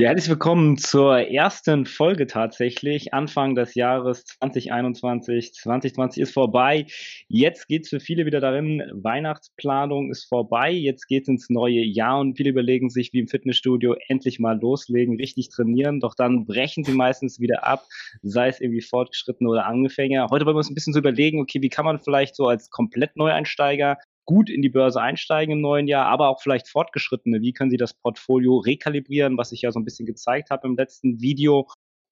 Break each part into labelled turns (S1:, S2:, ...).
S1: Ja, herzlich willkommen zur ersten Folge tatsächlich. Anfang des Jahres 2021. 2020 ist vorbei. Jetzt geht's für viele wieder darin. Weihnachtsplanung ist vorbei. Jetzt geht's ins neue Jahr und viele überlegen sich, wie im Fitnessstudio endlich mal loslegen, richtig trainieren. Doch dann brechen sie meistens wieder ab, sei es irgendwie Fortgeschrittene oder Angefänger. Heute wollen wir uns ein bisschen so überlegen, okay, wie kann man vielleicht so als komplett Neueinsteiger gut in die Börse einsteigen im neuen Jahr, aber auch vielleicht Fortgeschrittene. Wie können Sie das Portfolio rekalibrieren, was ich ja so ein bisschen gezeigt habe im letzten Video?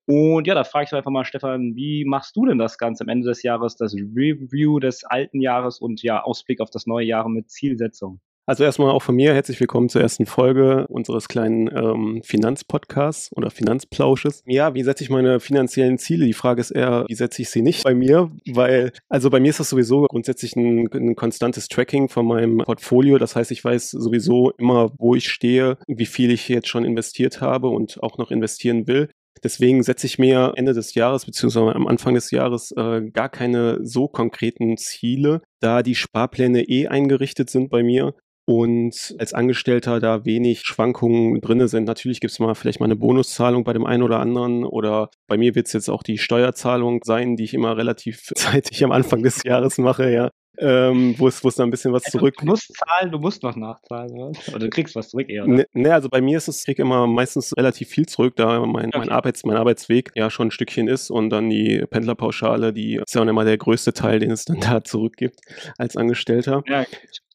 S1: Und ja, da frage ich einfach mal, Stefan, wie machst du denn das Ganze am Ende des Jahres, das Review des alten Jahres und ja, Ausblick auf das neue Jahr mit Zielsetzung?
S2: Also erstmal auch von mir herzlich willkommen zur ersten Folge unseres kleinen ähm, Finanzpodcasts oder Finanzplausches. Ja, wie setze ich meine finanziellen Ziele? Die Frage ist eher, wie setze ich sie nicht bei mir? Weil, also bei mir ist das sowieso grundsätzlich ein, ein konstantes Tracking von meinem Portfolio. Das heißt, ich weiß sowieso immer, wo ich stehe, wie viel ich jetzt schon investiert habe und auch noch investieren will. Deswegen setze ich mir Ende des Jahres beziehungsweise am Anfang des Jahres äh, gar keine so konkreten Ziele, da die Sparpläne eh eingerichtet sind bei mir und als Angestellter da wenig Schwankungen drinne sind. Natürlich gibt es mal vielleicht mal eine Bonuszahlung bei dem einen oder anderen oder bei mir wird es jetzt auch die Steuerzahlung sein, die ich immer relativ zeitig am Anfang des Jahres mache, ja. Ähm, wo es wo es da ein bisschen was
S1: also,
S2: zurück.
S1: Du musst zahlen, du musst noch nachzahlen, oder? oder du kriegst was zurück eher.
S2: Ne, ne, also bei mir ist es, ich krieg immer meistens relativ viel zurück, da mein, okay. mein, Arbeits, mein Arbeitsweg ja schon ein Stückchen ist und dann die Pendlerpauschale, die ist ja auch immer der größte Teil, den es dann da zurückgibt als Angestellter. Ja,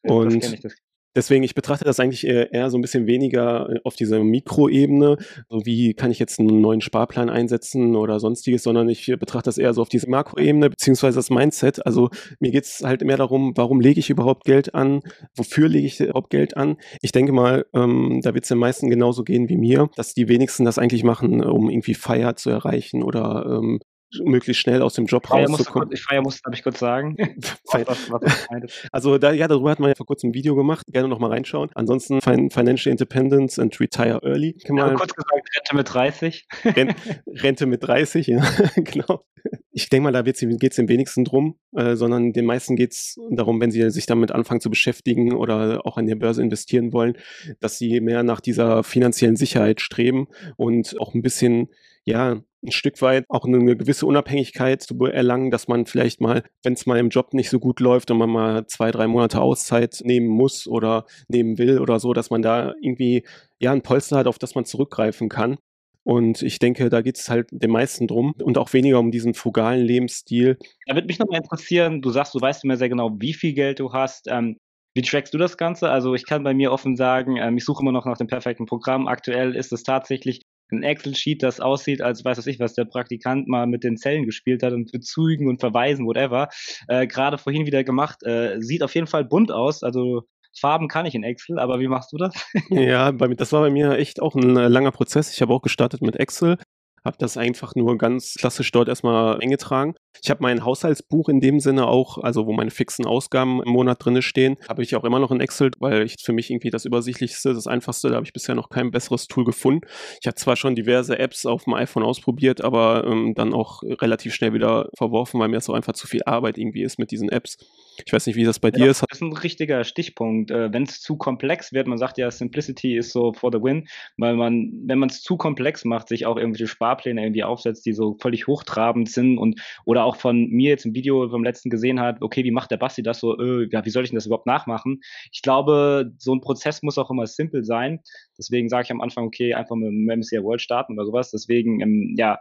S2: und das ich, das Deswegen, ich betrachte das eigentlich eher, eher so ein bisschen weniger äh, auf dieser Mikroebene, so wie kann ich jetzt einen neuen Sparplan einsetzen oder sonstiges, sondern ich betrachte das eher so auf diese Makroebene, beziehungsweise das Mindset. Also mir geht es halt mehr darum, warum lege ich überhaupt Geld an, wofür lege ich überhaupt Geld an. Ich denke mal, ähm, da wird es den meisten genauso gehen wie mir, dass die wenigsten das eigentlich machen, um irgendwie Feier zu erreichen oder ähm, möglichst schnell aus dem Job Feier rauszukommen.
S1: Musste, Feier muss, darf ich kurz sagen.
S2: was, was, also da, ja, darüber hat man ja vor kurzem ein Video gemacht. Gerne noch mal reinschauen. Ansonsten Financial Independence and Retire Early.
S1: Kann ja, kurz gesagt, Rente mit 30.
S2: Rente mit 30, ja, genau. Ich denke mal, da geht es den wenigsten drum, äh, sondern den meisten geht es darum, wenn sie sich damit anfangen zu beschäftigen oder auch an der Börse investieren wollen, dass sie mehr nach dieser finanziellen Sicherheit streben und auch ein bisschen ja, ein Stück weit auch eine gewisse Unabhängigkeit zu erlangen, dass man vielleicht mal, wenn es mal im Job nicht so gut läuft und man mal zwei, drei Monate Auszeit nehmen muss oder nehmen will oder so, dass man da irgendwie ja ein Polster hat, auf das man zurückgreifen kann. Und ich denke, da geht es halt den meisten drum und auch weniger um diesen frugalen Lebensstil.
S1: Da würde mich nochmal interessieren, du sagst, du weißt immer sehr genau, wie viel Geld du hast. Ähm, wie trackst du das Ganze? Also ich kann bei mir offen sagen, ähm, ich suche immer noch nach dem perfekten Programm. Aktuell ist es tatsächlich ein Excel-Sheet, das aussieht, als weiß was ich, was der Praktikant mal mit den Zellen gespielt hat und Bezügen und Verweisen, whatever, äh, gerade vorhin wieder gemacht. Äh, sieht auf jeden Fall bunt aus. Also Farben kann ich in Excel, aber wie machst du das?
S2: ja, bei, das war bei mir echt auch ein äh, langer Prozess. Ich habe auch gestartet mit Excel, habe das einfach nur ganz klassisch dort erstmal eingetragen. Ich habe mein Haushaltsbuch in dem Sinne auch, also wo meine fixen Ausgaben im Monat drin stehen, habe ich auch immer noch in Excel, weil ich für mich irgendwie das übersichtlichste, das einfachste, da habe ich bisher noch kein besseres Tool gefunden. Ich habe zwar schon diverse Apps auf dem iPhone ausprobiert, aber ähm, dann auch relativ schnell wieder verworfen, weil mir das so einfach zu viel Arbeit irgendwie ist mit diesen Apps. Ich weiß nicht, wie das bei ja, dir ist.
S1: Das ist ein richtiger Stichpunkt. Äh, wenn es zu komplex wird, man sagt ja, Simplicity ist so for the win, weil man, wenn man es zu komplex macht, sich auch irgendwelche Sparpläne irgendwie aufsetzt, die so völlig hochtrabend sind und oder auch von mir jetzt im Video vom letzten gesehen hat, okay, wie macht der Basti das so, äh, ja, wie soll ich denn das überhaupt nachmachen? Ich glaube, so ein Prozess muss auch immer simpel sein. Deswegen sage ich am Anfang, okay, einfach mit dem MSCI World starten oder sowas. Deswegen, ähm, ja,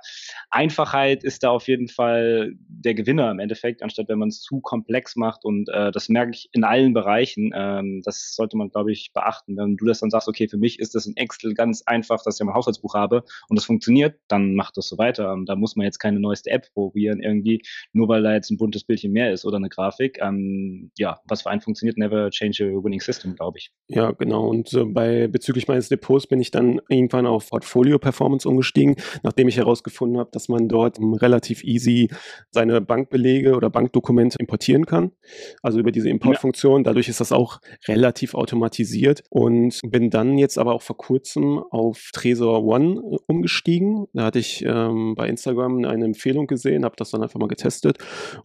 S1: Einfachheit ist da auf jeden Fall der Gewinner im Endeffekt, anstatt wenn man es zu komplex macht. Und äh, das merke ich in allen Bereichen. Ähm, das sollte man, glaube ich, beachten. Wenn du das dann sagst, okay, für mich ist das in Excel ganz einfach, dass ich mein Haushaltsbuch habe und das funktioniert, dann macht das so weiter. Und da muss man jetzt keine neueste App probieren, irgendwie, nur weil da jetzt ein buntes Bildchen mehr ist oder eine Grafik. Ähm, ja, was für einen funktioniert, never change a winning system, glaube ich.
S2: Ja, genau. Und äh, bei bezüglich meines Depots bin ich dann irgendwann auf Portfolio Performance umgestiegen, nachdem ich herausgefunden habe, dass man dort relativ easy seine Bankbelege oder Bankdokumente importieren kann. Also über diese Importfunktion. Dadurch ist das auch relativ automatisiert und bin dann jetzt aber auch vor kurzem auf Trezor One äh, umgestiegen. Da hatte ich ähm, bei Instagram eine Empfehlung gesehen, habe das dann einfach mal getestet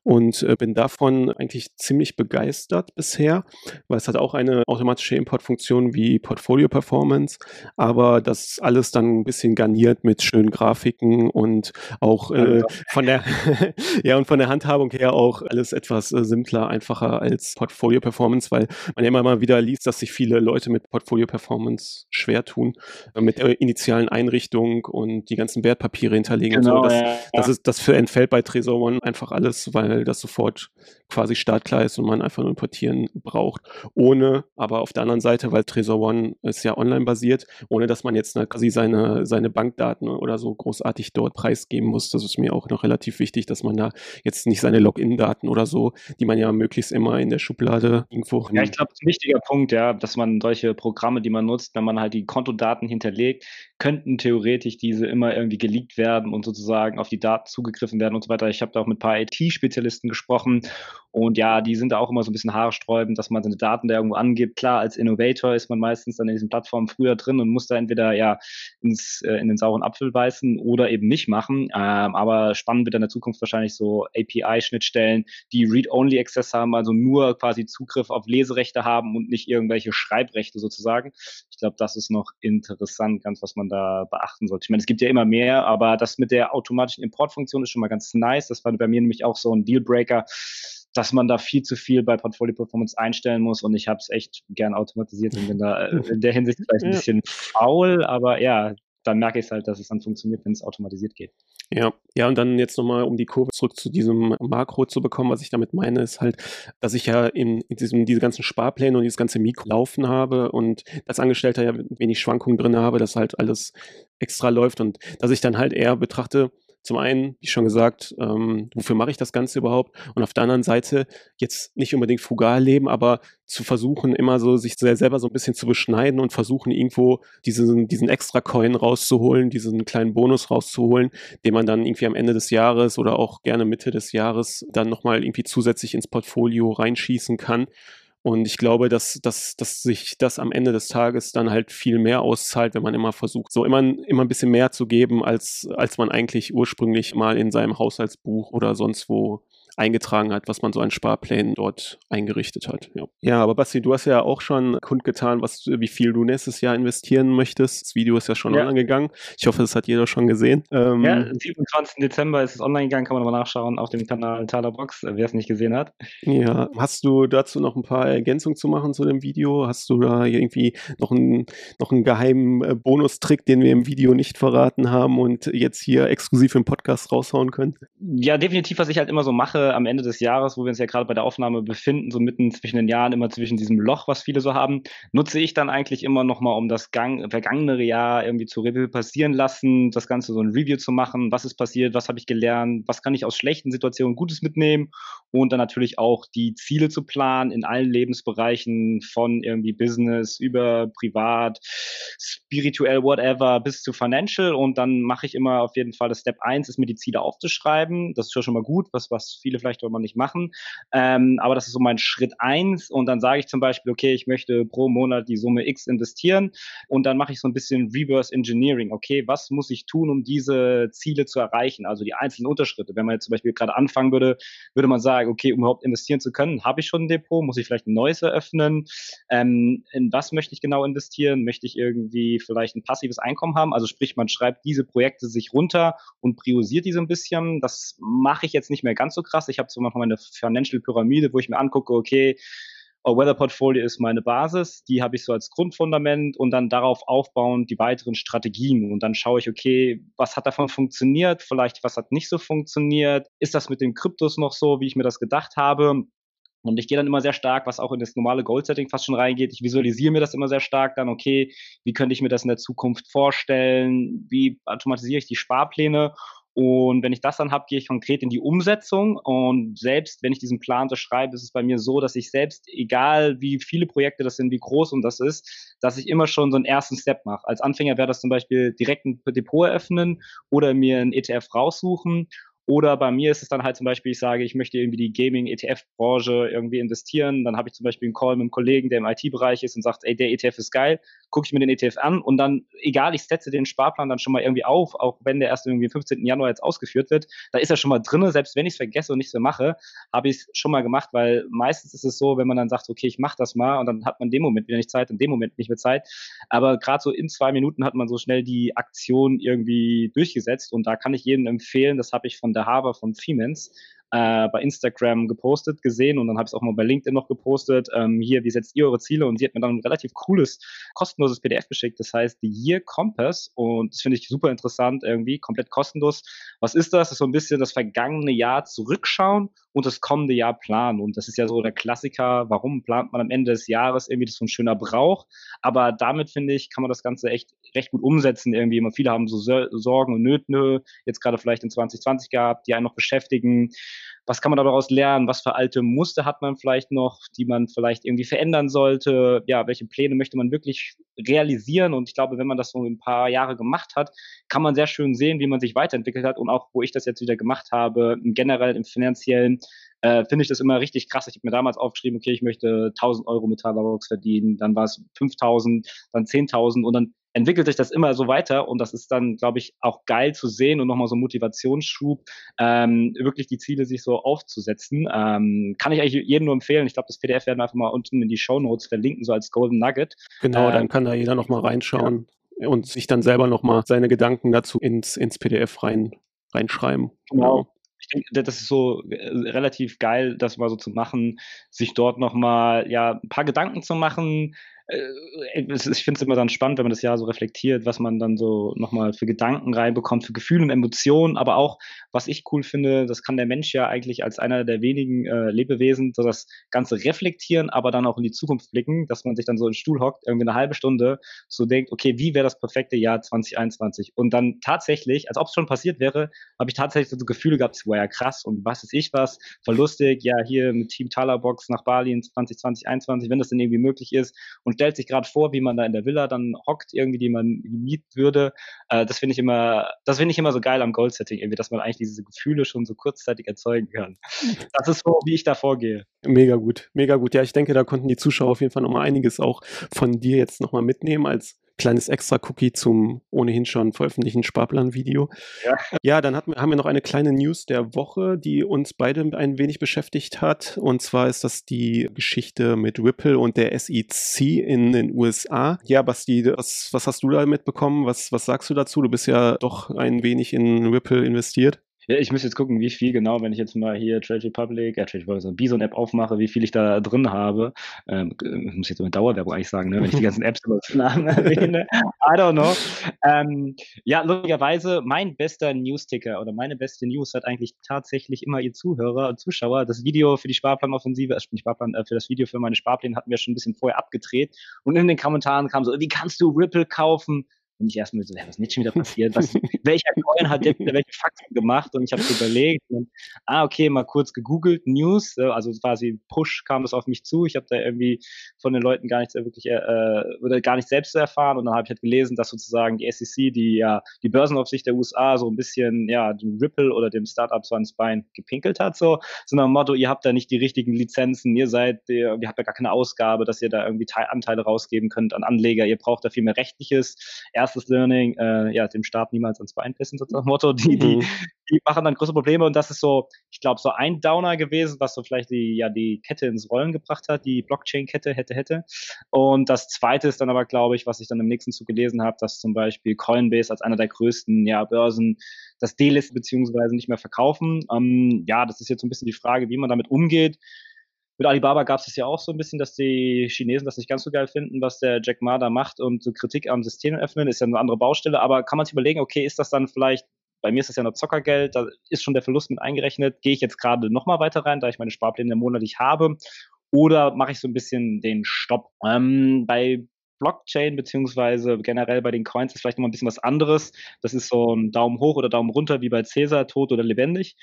S2: und äh, bin davon eigentlich ziemlich begeistert bisher, weil es hat auch eine automatische Importfunktion wie Portfolio Performance, aber das alles dann ein bisschen garniert mit schönen Grafiken und auch äh, von der ja und von der Handhabung her auch alles etwas äh, simpler, einfacher als Portfolio Performance, weil man ja immer mal wieder liest, dass sich viele Leute mit Portfolio Performance schwer tun, äh, mit der initialen Einrichtung und die ganzen Wertpapiere hinterlegen genau, und so. Das, ja, ja. das, ist, das entfällt bei Trezor One einfach alles, weil das sofort quasi startklar ist und man einfach nur importieren braucht. Ohne, aber auf der anderen Seite, weil Trezor One ist ja online basiert, ohne dass man jetzt quasi seine, seine Bankdaten oder so großartig dort preisgeben muss. Das ist mir auch noch relativ wichtig, dass man da jetzt nicht seine Login-Daten oder so, die man ja möglichst immer in der Schublade irgendwo.
S1: Ja, ich glaube, das ist ein wichtiger Punkt, ja, dass man solche Programme, die man nutzt, wenn man halt die Kontodaten hinterlegt, könnten theoretisch diese immer irgendwie geleakt werden und sozusagen auf die Daten zugegriffen werden und so weiter. Ich habe da auch mit ein paar IT-Spezialisten gesprochen und ja, die sind da auch immer so ein bisschen haarsträubend, dass man seine Daten da irgendwo angibt. Klar, als Innovator ist man meistens dann in diesen Plattformen früher drin und muss da entweder ja ins, äh, in den sauren Apfel beißen oder eben nicht machen. Ähm, aber spannend wird in der Zukunft wahrscheinlich so API-Schnittstellen, die Read-Only-Access haben, also nur quasi Zugriff auf Leserechte haben und nicht irgendwelche Schreibrechte sozusagen. Ich glaube, das ist noch interessant, ganz was man da beachten sollte. Ich meine, es gibt ja immer mehr, aber das mit der automatischen Importfunktion ist schon mal ganz nice. Das war bei mir nämlich auch so ein Dealbreaker dass man da viel zu viel bei Portfolio Performance einstellen muss und ich habe es echt gern automatisiert und bin da äh, in der Hinsicht vielleicht ein bisschen faul, aber ja, dann merke ich es halt, dass es dann funktioniert, wenn es automatisiert geht.
S2: Ja, ja, und dann jetzt nochmal, um die Kurve zurück zu diesem Makro zu bekommen, was ich damit meine, ist halt, dass ich ja in, in diesem, diese ganzen Sparpläne und dieses ganze Mikro laufen habe und als Angestellter ja wenig Schwankungen drin habe, dass halt alles extra läuft und dass ich dann halt eher betrachte, zum einen, wie schon gesagt, ähm, wofür mache ich das Ganze überhaupt? Und auf der anderen Seite jetzt nicht unbedingt frugal leben, aber zu versuchen, immer so sich selber so ein bisschen zu beschneiden und versuchen, irgendwo diesen, diesen extra Coin rauszuholen, diesen kleinen Bonus rauszuholen, den man dann irgendwie am Ende des Jahres oder auch gerne Mitte des Jahres dann nochmal irgendwie zusätzlich ins Portfolio reinschießen kann. Und ich glaube, dass, dass, dass sich das am Ende des Tages dann halt viel mehr auszahlt, wenn man immer versucht, so immer, immer ein bisschen mehr zu geben, als, als man eigentlich ursprünglich mal in seinem Haushaltsbuch oder sonst wo eingetragen hat, was man so an Sparplänen dort eingerichtet hat. Ja. ja, aber Basti, du hast ja auch schon kundgetan, was, wie viel du nächstes Jahr investieren möchtest. Das Video ist ja schon ja. online gegangen. Ich hoffe, das hat jeder schon gesehen.
S1: Ähm, ja, am 27. Dezember ist es online gegangen, kann man aber nachschauen auf dem Kanal Talerbox, äh, wer es nicht gesehen hat.
S2: Ja, hast du dazu noch ein paar Ergänzungen zu machen zu dem Video? Hast du da irgendwie noch einen, noch einen geheimen äh, Bonustrick, den wir im Video nicht verraten haben und jetzt hier exklusiv im Podcast raushauen können?
S1: Ja, definitiv, was ich halt immer so mache, am Ende des Jahres, wo wir uns ja gerade bei der Aufnahme befinden, so mitten zwischen den Jahren, immer zwischen diesem Loch, was viele so haben, nutze ich dann eigentlich immer nochmal, um das Gang, vergangene Jahr irgendwie zu Review passieren lassen, das Ganze so ein Review zu machen, was ist passiert, was habe ich gelernt, was kann ich aus schlechten Situationen Gutes mitnehmen? Und dann natürlich auch die Ziele zu planen in allen Lebensbereichen von irgendwie Business über privat, spirituell, whatever, bis zu financial. Und dann mache ich immer auf jeden Fall das Step 1 ist mir die Ziele aufzuschreiben. Das ist schon mal gut, was, was viele vielleicht auch mal nicht machen. Ähm, aber das ist so mein Schritt 1 und dann sage ich zum Beispiel, okay, ich möchte pro Monat die Summe X investieren und dann mache ich so ein bisschen Reverse Engineering. Okay, was muss ich tun, um diese Ziele zu erreichen? Also die einzelnen Unterschritte. Wenn man jetzt zum Beispiel gerade anfangen würde, würde man sagen, okay, um überhaupt investieren zu können, habe ich schon ein Depot, muss ich vielleicht ein neues eröffnen? Ähm, in was möchte ich genau investieren? Möchte ich irgendwie vielleicht ein passives Einkommen haben? Also sprich, man schreibt diese Projekte sich runter und priorisiert die so ein bisschen. Das mache ich jetzt nicht mehr ganz so krass. Ich habe zum Beispiel meine Financial Pyramide, wo ich mir angucke, okay, All Weather Portfolio ist meine Basis, die habe ich so als Grundfundament und dann darauf aufbauend die weiteren Strategien. Und dann schaue ich, okay, was hat davon funktioniert, vielleicht was hat nicht so funktioniert, ist das mit den Kryptos noch so, wie ich mir das gedacht habe? Und ich gehe dann immer sehr stark, was auch in das normale Goal-Setting fast schon reingeht. Ich visualisiere mir das immer sehr stark dann, okay, wie könnte ich mir das in der Zukunft vorstellen? Wie automatisiere ich die Sparpläne? Und wenn ich das dann habe, gehe ich konkret in die Umsetzung. Und selbst wenn ich diesen Plan so schreibe, ist es bei mir so, dass ich selbst, egal wie viele Projekte das sind, wie groß und das ist, dass ich immer schon so einen ersten Step mache. Als Anfänger wäre das zum Beispiel direkt ein Depot eröffnen oder mir ein ETF raussuchen Oder bei mir ist es dann halt zum Beispiel, ich sage, ich möchte irgendwie die Gaming-ETF-Branche irgendwie investieren. Dann habe ich zum Beispiel einen Call mit einem Kollegen, der im IT-Bereich ist und sagt, ey, der ETF ist geil, gucke ich mir den ETF an und dann, egal, ich setze den Sparplan dann schon mal irgendwie auf, auch wenn der erst irgendwie am 15. Januar jetzt ausgeführt wird, da ist er schon mal drinne, selbst wenn ich es vergesse und nicht so mache, habe ich es schon mal gemacht, weil meistens ist es so, wenn man dann sagt, okay, ich mache das mal und dann hat man in dem Moment wieder nicht Zeit, in dem Moment nicht mehr Zeit. Aber gerade so in zwei Minuten hat man so schnell die Aktion irgendwie durchgesetzt und da kann ich jedem empfehlen, das habe ich von der Haver von Siemens, äh, bei Instagram gepostet gesehen und dann habe ich es auch mal bei LinkedIn noch gepostet. Ähm, hier, wie setzt ihr eure Ziele? Und sie hat mir dann ein relativ cooles, kostenloses PDF geschickt. Das heißt The Year Compass und das finde ich super interessant irgendwie, komplett kostenlos. Was ist das? Das ist so ein bisschen das vergangene Jahr zurückschauen und das kommende Jahr planen. Und das ist ja so der Klassiker. Warum plant man am Ende des Jahres irgendwie? Das ist so ein schöner Brauch. Aber damit finde ich, kann man das Ganze echt recht gut umsetzen irgendwie. Immer viele haben so Sorgen und Nöte jetzt gerade vielleicht in 2020 gehabt, die einen noch beschäftigen was kann man daraus lernen? Was für alte Muster hat man vielleicht noch, die man vielleicht irgendwie verändern sollte? Ja, welche Pläne möchte man wirklich realisieren? Und ich glaube, wenn man das so ein paar Jahre gemacht hat, kann man sehr schön sehen, wie man sich weiterentwickelt hat und auch, wo ich das jetzt wieder gemacht habe, generell im finanziellen, äh, finde ich das immer richtig krass. Ich habe mir damals aufgeschrieben, okay, ich möchte 1000 Euro mit Talabox verdienen, dann war es 5000, dann 10.000 und dann entwickelt sich das immer so weiter und das ist dann, glaube ich, auch geil zu sehen und nochmal so ein Motivationsschub, ähm, wirklich die Ziele sich so aufzusetzen. Ähm, kann ich eigentlich jedem nur empfehlen. Ich glaube, das PDF werden wir einfach mal unten in die Show Notes verlinken, so als Golden Nugget.
S2: Genau, äh, dann kann da jeder nochmal reinschauen ja. und sich dann selber nochmal seine Gedanken dazu ins, ins PDF rein, reinschreiben.
S1: Genau. genau ich denke, das ist so äh, relativ geil, das mal so zu machen, sich dort nochmal ja, ein paar Gedanken zu machen, ich finde es immer dann spannend, wenn man das Jahr so reflektiert, was man dann so nochmal für Gedanken reinbekommt, für Gefühle und Emotionen, aber auch, was ich cool finde, das kann der Mensch ja eigentlich als einer der wenigen äh, Lebewesen so das Ganze reflektieren, aber dann auch in die Zukunft blicken, dass man sich dann so im Stuhl hockt, irgendwie eine halbe Stunde, so denkt, okay, wie wäre das perfekte Jahr 2021? Und dann tatsächlich, als ob es schon passiert wäre, habe ich tatsächlich so Gefühle gehabt, war ja krass und was ist ich was, verlustig, ja, hier mit Team Talabox nach Bali in 2020, 2021, wenn das denn irgendwie möglich ist und stellt sich gerade vor, wie man da in der Villa dann hockt, irgendwie, die man mieten würde. Äh, das finde ich immer, das finde ich immer so geil am Goal-Setting, irgendwie, dass man eigentlich diese Gefühle schon so kurzzeitig erzeugen kann. Das ist so, wie ich da vorgehe.
S2: Mega gut, mega gut. Ja, ich denke, da konnten die Zuschauer auf jeden Fall nochmal einiges auch von dir jetzt nochmal mitnehmen als kleines Extra-Cookie zum ohnehin schon veröffentlichten Sparplan-Video. Ja. ja, dann hat, haben wir noch eine kleine News der Woche, die uns beide ein wenig beschäftigt hat. Und zwar ist das die Geschichte mit Ripple und der SEC in den USA. Ja, Basti, was, was hast du da mitbekommen? Was, was sagst du dazu? Du bist ja doch ein wenig in Ripple investiert.
S1: Ja, ich muss jetzt gucken, wie viel genau, wenn ich jetzt mal hier Trade Republic, äh, Trade Republic, so Bison-App aufmache, wie viel ich da drin habe. Ähm, ich muss jetzt so eine Dauerwerbung eigentlich sagen, ne, wenn ich die ganzen Apps über Namen erwähne. I don't know. Ähm, ja, lustigerweise, mein bester News-Ticker oder meine beste News hat eigentlich tatsächlich immer ihr Zuhörer und Zuschauer. Das Video für die Sparplanoffensive, also nicht Sparplan, äh, für das Video für meine Sparpläne hatten wir schon ein bisschen vorher abgedreht. Und in den Kommentaren kam so, wie kannst du Ripple kaufen? Und ich erstmal so, ja, was ist nicht schon wieder passiert? Was, welcher Coin hat jetzt welche Fakten gemacht? Und ich habe überlegt, und, ah, okay, mal kurz gegoogelt, News, äh, also quasi Push kam das auf mich zu. Ich habe da irgendwie von den Leuten gar nichts wirklich äh, oder gar nicht selbst erfahren. Und dann habe ich halt gelesen, dass sozusagen die SEC, die ja die Börsenaufsicht der USA so ein bisschen ja dem Ripple oder dem Startup so ans Bein gepinkelt hat, so, so nach dem Motto, ihr habt da nicht die richtigen Lizenzen, ihr seid, ihr, ihr habt da gar keine Ausgabe, dass ihr da irgendwie Teil, Anteile rausgeben könnt an Anleger, ihr braucht da viel mehr rechtliches erstes Learning, äh, ja, dem Staat niemals ans Bein pissen, so das Motto, die, die, mhm. die machen dann größere Probleme und das ist so, ich glaube, so ein Downer gewesen, was so vielleicht die, ja, die Kette ins Rollen gebracht hat, die Blockchain-Kette hätte, hätte. Und das zweite ist dann aber, glaube ich, was ich dann im nächsten Zug gelesen habe, dass zum Beispiel Coinbase als einer der größten, ja, Börsen das D-List beziehungsweise nicht mehr verkaufen. Ähm, ja, das ist jetzt so ein bisschen die Frage, wie man damit umgeht mit Alibaba gab es ja auch so ein bisschen, dass die Chinesen das nicht ganz so geil finden, was der Jack Ma da macht und so Kritik am System öffnen, ist ja eine andere Baustelle, aber kann man sich überlegen, okay, ist das dann vielleicht, bei mir ist das ja noch Zockergeld, da ist schon der Verlust mit eingerechnet, gehe ich jetzt gerade nochmal weiter rein, da ich meine Sparpläne monatlich habe, oder mache ich so ein bisschen den Stopp? Ähm, bei Blockchain beziehungsweise generell bei den Coins ist vielleicht noch mal ein bisschen was anderes. Das ist so ein Daumen hoch oder Daumen runter wie bei Cäsar, tot oder lebendig.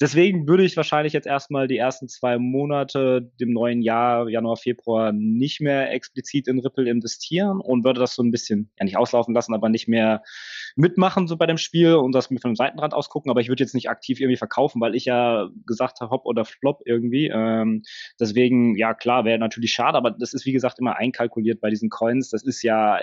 S1: Deswegen würde ich wahrscheinlich jetzt erstmal die ersten zwei Monate dem neuen Jahr, Januar, Februar, nicht mehr explizit in Ripple investieren und würde das so ein bisschen, ja nicht auslaufen lassen, aber nicht mehr mitmachen so bei dem Spiel und das mir von dem Seitenrand ausgucken, aber ich würde jetzt nicht aktiv irgendwie verkaufen, weil ich ja gesagt habe, hopp oder flop irgendwie. Ähm, deswegen, ja klar, wäre natürlich schade, aber das ist wie gesagt immer einkalkuliert bei diesen Coins. Das ist ja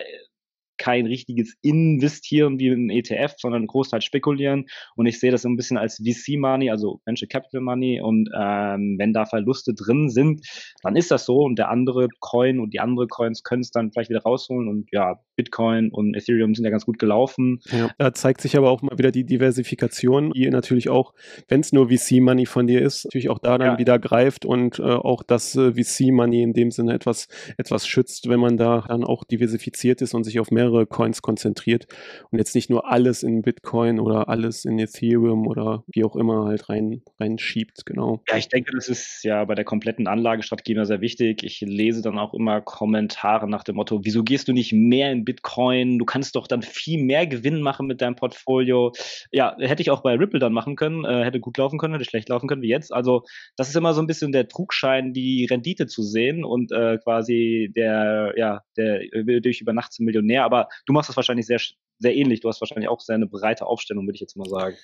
S1: kein richtiges Investieren wie ein ETF, sondern ein Großteil spekulieren. Und ich sehe das so ein bisschen als VC-Money, also Venture Capital Money. Und ähm, wenn da Verluste drin sind, dann ist das so. Und der andere Coin und die andere Coins können es dann vielleicht wieder rausholen. Und ja, Bitcoin und Ethereum sind ja ganz gut gelaufen. Ja,
S2: da zeigt sich aber auch mal wieder die Diversifikation, die natürlich auch, wenn es nur VC-Money von dir ist, natürlich auch da dann ja. wieder greift und äh, auch das äh, VC-Money in dem Sinne etwas, etwas schützt, wenn man da dann auch diversifiziert ist und sich auf mehrere Coins konzentriert und jetzt nicht nur alles in Bitcoin oder alles in Ethereum oder wie auch immer halt rein reinschiebt, genau.
S1: Ja, ich denke, das ist ja bei der kompletten Anlagestrategie immer sehr wichtig. Ich lese dann auch immer Kommentare nach dem Motto, wieso gehst du nicht mehr in Bitcoin? Du kannst doch dann viel mehr Gewinn machen mit deinem Portfolio. Ja, hätte ich auch bei Ripple dann machen können, äh, hätte gut laufen können, hätte schlecht laufen können wie jetzt. Also das ist immer so ein bisschen der Trugschein, die Rendite zu sehen und äh, quasi der, ja, der will durch über Nacht zum Millionär, aber aber du machst das wahrscheinlich sehr, sehr ähnlich. Du hast wahrscheinlich auch sehr eine breite Aufstellung, würde ich jetzt mal sagen.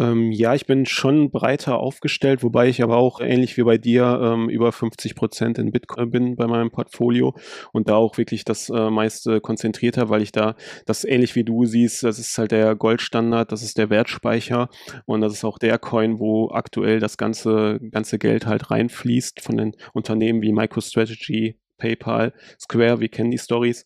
S2: Ähm, ja, ich bin schon breiter aufgestellt, wobei ich aber auch ähnlich wie bei dir ähm, über 50 Prozent in Bitcoin bin bei meinem Portfolio und da auch wirklich das äh, meiste konzentrierter, weil ich da das ähnlich wie du siehst, das ist halt der Goldstandard, das ist der Wertspeicher und das ist auch der Coin, wo aktuell das ganze, ganze Geld halt reinfließt von den Unternehmen wie MicroStrategy, PayPal, Square, wir kennen die Stories.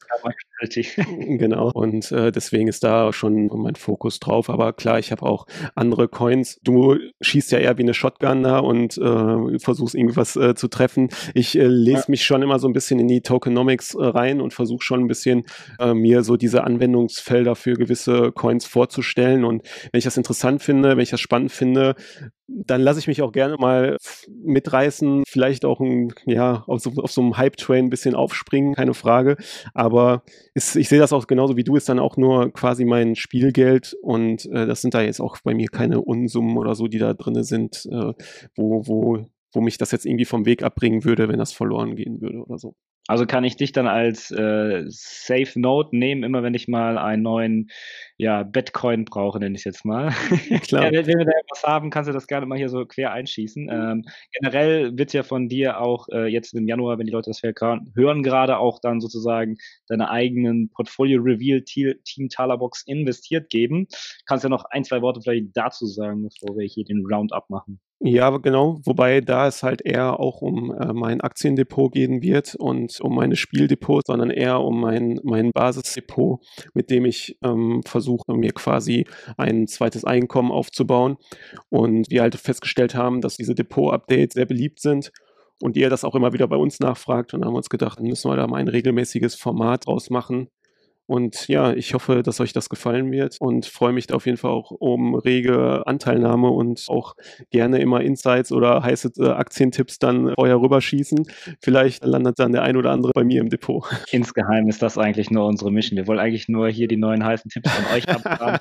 S2: genau. Und äh, deswegen ist da schon mein Fokus drauf. Aber klar, ich habe auch andere Coins. Du schießt ja eher wie eine Shotgun da und äh, versuchst irgendwas äh, zu treffen. Ich äh, lese ja. mich schon immer so ein bisschen in die Tokenomics äh, rein und versuche schon ein bisschen äh, mir so diese Anwendungsfelder für gewisse Coins vorzustellen. Und wenn ich das interessant finde, wenn ich das spannend finde, dann lasse ich mich auch gerne mal mitreißen, vielleicht auch ein, ja, auf so, auf so einem Hype-Train ein bisschen aufspringen, keine Frage. Aber ist, ich sehe das auch genauso wie du, ist dann auch nur quasi mein Spielgeld und äh, das sind da jetzt auch bei mir keine Unsummen oder so, die da drin sind, äh, wo, wo, wo mich das jetzt irgendwie vom Weg abbringen würde, wenn das verloren gehen würde oder so.
S1: Also kann ich dich dann als äh, Safe Note nehmen, immer wenn ich mal einen neuen ja, Bitcoin brauche, nenne ich es jetzt mal. Klar. ja, wenn, wir da etwas haben, kannst du das gerne mal hier so quer einschießen. Ähm, generell wird ja von dir auch äh, jetzt im Januar, wenn die Leute das hören, gerade auch dann sozusagen deine eigenen Portfolio Reveal Team Talerbox investiert geben. Kannst du ja noch ein, zwei Worte vielleicht dazu sagen, bevor wir hier den Roundup machen?
S2: Ja, genau. Wobei da es halt eher auch um äh, mein Aktiendepot gehen wird und um meine Spieldepots, sondern eher um mein, mein Basisdepot, mit dem ich ähm, versuche, mir quasi ein zweites Einkommen aufzubauen. Und wir halt festgestellt haben, dass diese Depot-Updates sehr beliebt sind und ihr das auch immer wieder bei uns nachfragt. Und haben uns gedacht, dann müssen wir da mal ein regelmäßiges Format ausmachen, und ja, ich hoffe, dass euch das gefallen wird und freue mich auf jeden Fall auch um rege Anteilnahme und auch gerne immer Insights oder heiße äh, Aktientipps dann vorher rüberschießen. Vielleicht landet dann der ein oder andere bei mir im Depot.
S1: Insgeheim ist das eigentlich nur unsere Mission. Wir wollen eigentlich nur hier die neuen heißen Tipps von euch haben.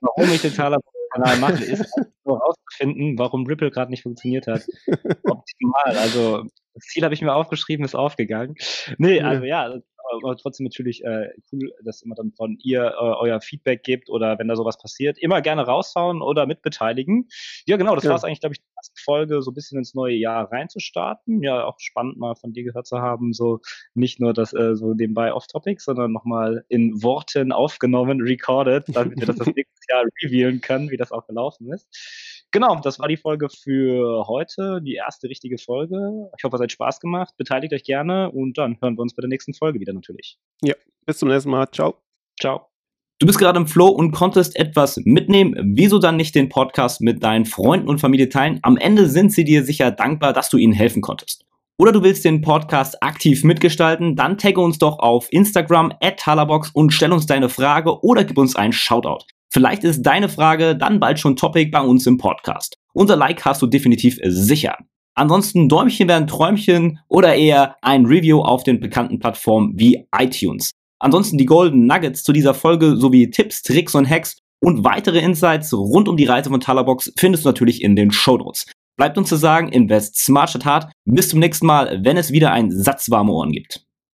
S1: Warum ich den Taler Kanal mache, ist herauszufinden, warum Ripple gerade nicht funktioniert hat. Optimal. Also das Ziel habe ich mir aufgeschrieben, ist aufgegangen. Nee, also ja, aber trotzdem natürlich äh, cool, dass immer dann von ihr äh, euer Feedback gibt oder wenn da sowas passiert, immer gerne raushauen oder mitbeteiligen. Ja, genau, das ja. war es eigentlich, glaube ich, die erste Folge, so ein bisschen ins neue Jahr reinzustarten. Ja, auch spannend mal von dir gehört zu haben, so nicht nur das äh, so nebenbei off-topic, sondern nochmal in Worten aufgenommen, recorded, damit wir das das nächste Jahr revealen können, wie das auch gelaufen ist. Genau, das war die Folge für heute, die erste richtige Folge. Ich hoffe, es hat Spaß gemacht. Beteiligt euch gerne und dann hören wir uns bei der nächsten Folge wieder natürlich.
S2: Ja, bis zum nächsten Mal. Ciao.
S1: Ciao. Du bist gerade im Flow und konntest etwas mitnehmen. Wieso dann nicht den Podcast mit deinen Freunden und Familie teilen? Am Ende sind sie dir sicher dankbar, dass du ihnen helfen konntest. Oder du willst den Podcast aktiv mitgestalten? Dann tagge uns doch auf Instagram at Halabox und stell uns deine Frage oder gib uns einen Shoutout. Vielleicht ist deine Frage dann bald schon Topic bei uns im Podcast. Unser Like hast du definitiv sicher. Ansonsten Däumchen werden Träumchen oder eher ein Review auf den bekannten Plattformen wie iTunes. Ansonsten die Golden Nuggets zu dieser Folge sowie Tipps, Tricks und Hacks Und weitere Insights rund um die Reise von Talabox findest du natürlich in den Show Notes. Bleibt uns zu sagen, invest smart statt hart. Bis zum nächsten Mal, wenn es wieder ein Satz warme Ohren gibt.